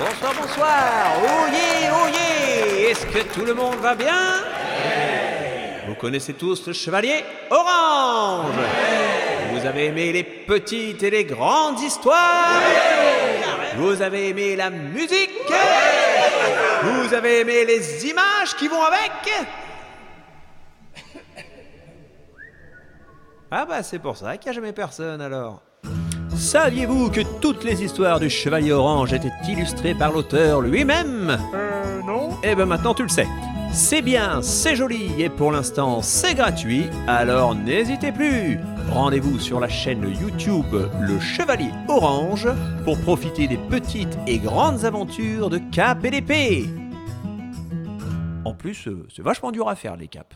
bonsoir, bonsoir. Oyez, oyez. Est-ce que tout le monde va bien? Vous connaissez tous le chevalier orange Vous avez aimé les petites et les grandes histoires Vous avez aimé la musique Vous avez aimé les images qui vont avec Ah bah c'est pour ça qu'il n'y a jamais personne alors. Saviez-vous que toutes les histoires du Chevalier Orange étaient illustrées par l'auteur lui-même? Euh, non Eh ben maintenant tu le sais. C'est bien, c'est joli et pour l'instant c'est gratuit, alors n'hésitez plus. Rendez-vous sur la chaîne YouTube Le Chevalier Orange pour profiter des petites et grandes aventures de Cap et d'épée. En plus, euh, c'est vachement dur à faire les caps.